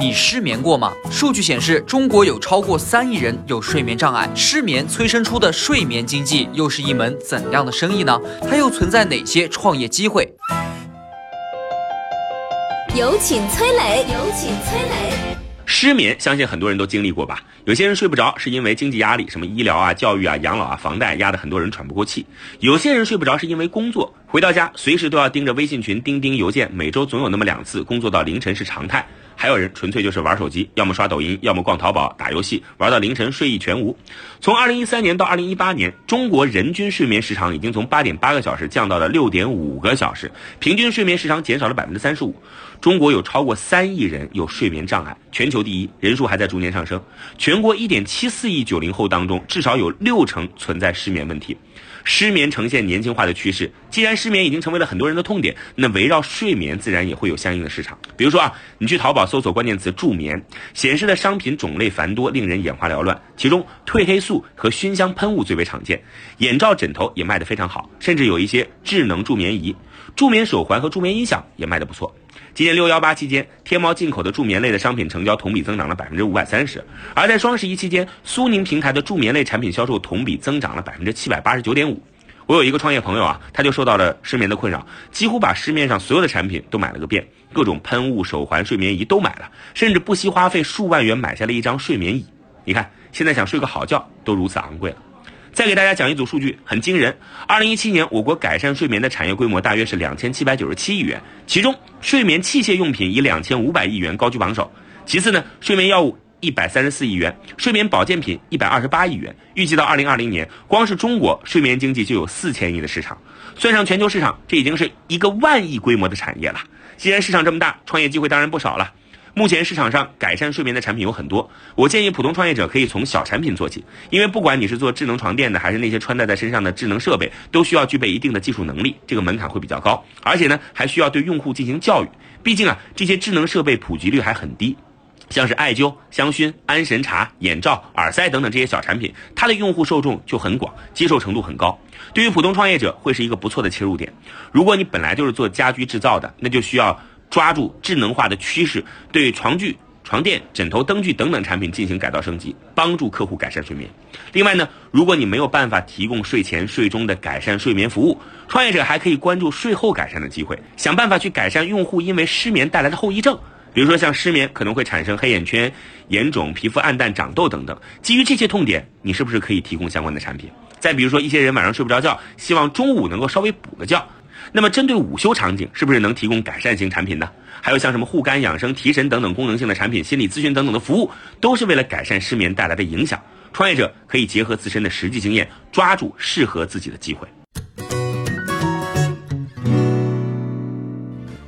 你失眠过吗？数据显示，中国有超过三亿人有睡眠障碍。失眠催生出的睡眠经济又是一门怎样的生意呢？它又存在哪些创业机会？有请崔磊，有请崔磊。失眠，相信很多人都经历过吧？有些人睡不着是因为经济压力，什么医疗啊、教育啊、养老啊、房贷压得很多人喘不过气；有些人睡不着是因为工作，回到家随时都要盯着微信群、钉钉邮件，每周总有那么两次，工作到凌晨是常态。还有人纯粹就是玩手机，要么刷抖音，要么逛淘宝、打游戏，玩到凌晨睡意全无。从二零一三年到二零一八年，中国人均睡眠时长已经从八点八个小时降到了六点五个小时，平均睡眠时长减少了百分之三十五。中国有超过三亿人有睡眠障碍，全球第一，人数还在逐年上升。全国一点七四亿九零后当中，至少有六成存在失眠问题。失眠呈现年轻化的趋势，既然失眠已经成为了很多人的痛点，那围绕睡眠自然也会有相应的市场。比如说啊，你去淘宝搜索关键词“助眠”，显示的商品种类繁多，令人眼花缭乱。其中褪黑素和熏香喷雾最为常见，眼罩、枕头也卖得非常好，甚至有一些智能助眠仪、助眠手环和助眠音响也卖得不错。今年六幺八期间，天猫进口的助眠类的商品成交同比增长了百分之五百三十，而在双十一期间，苏宁平台的助眠类产品销售同比增长了百分之七百八十九点五。我有一个创业朋友啊，他就受到了失眠的困扰，几乎把市面上所有的产品都买了个遍，各种喷雾、手环、睡眠仪都买了，甚至不惜花费数万元买下了一张睡眠椅。你看，现在想睡个好觉都如此昂贵了。再给大家讲一组数据，很惊人。二零一七年，我国改善睡眠的产业规模大约是两千七百九十七亿元，其中睡眠器械用品以两千五百亿元高居榜首。其次呢，睡眠药物一百三十四亿元，睡眠保健品一百二十八亿元。预计到二零二零年，光是中国睡眠经济就有四千亿的市场，算上全球市场，这已经是一个万亿规模的产业了。既然市场这么大，创业机会当然不少了。目前市场上改善睡眠的产品有很多，我建议普通创业者可以从小产品做起，因为不管你是做智能床垫的，还是那些穿戴在身上的智能设备，都需要具备一定的技术能力，这个门槛会比较高，而且呢还需要对用户进行教育，毕竟啊这些智能设备普及率还很低，像是艾灸、香薰、安神茶、眼罩、耳塞等等这些小产品，它的用户受众就很广，接受程度很高，对于普通创业者会是一个不错的切入点。如果你本来就是做家居制造的，那就需要。抓住智能化的趋势，对床具、床垫、枕头、灯具等等产品进行改造升级，帮助客户改善睡眠。另外呢，如果你没有办法提供睡前、睡中的改善睡眠服务，创业者还可以关注睡后改善的机会，想办法去改善用户因为失眠带来的后遗症。比如说，像失眠可能会产生黑眼圈、眼肿、皮肤暗淡、长痘等等。基于这些痛点，你是不是可以提供相关的产品？再比如说，一些人晚上睡不着觉，希望中午能够稍微补个觉。那么，针对午休场景，是不是能提供改善型产品呢？还有像什么护肝养生、提神等等功能性的产品，心理咨询等等的服务，都是为了改善失眠带来的影响。创业者可以结合自身的实际经验，抓住适合自己的机会。